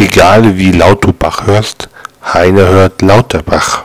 Egal wie laut du Bach hörst, Heine hört Lauterbach.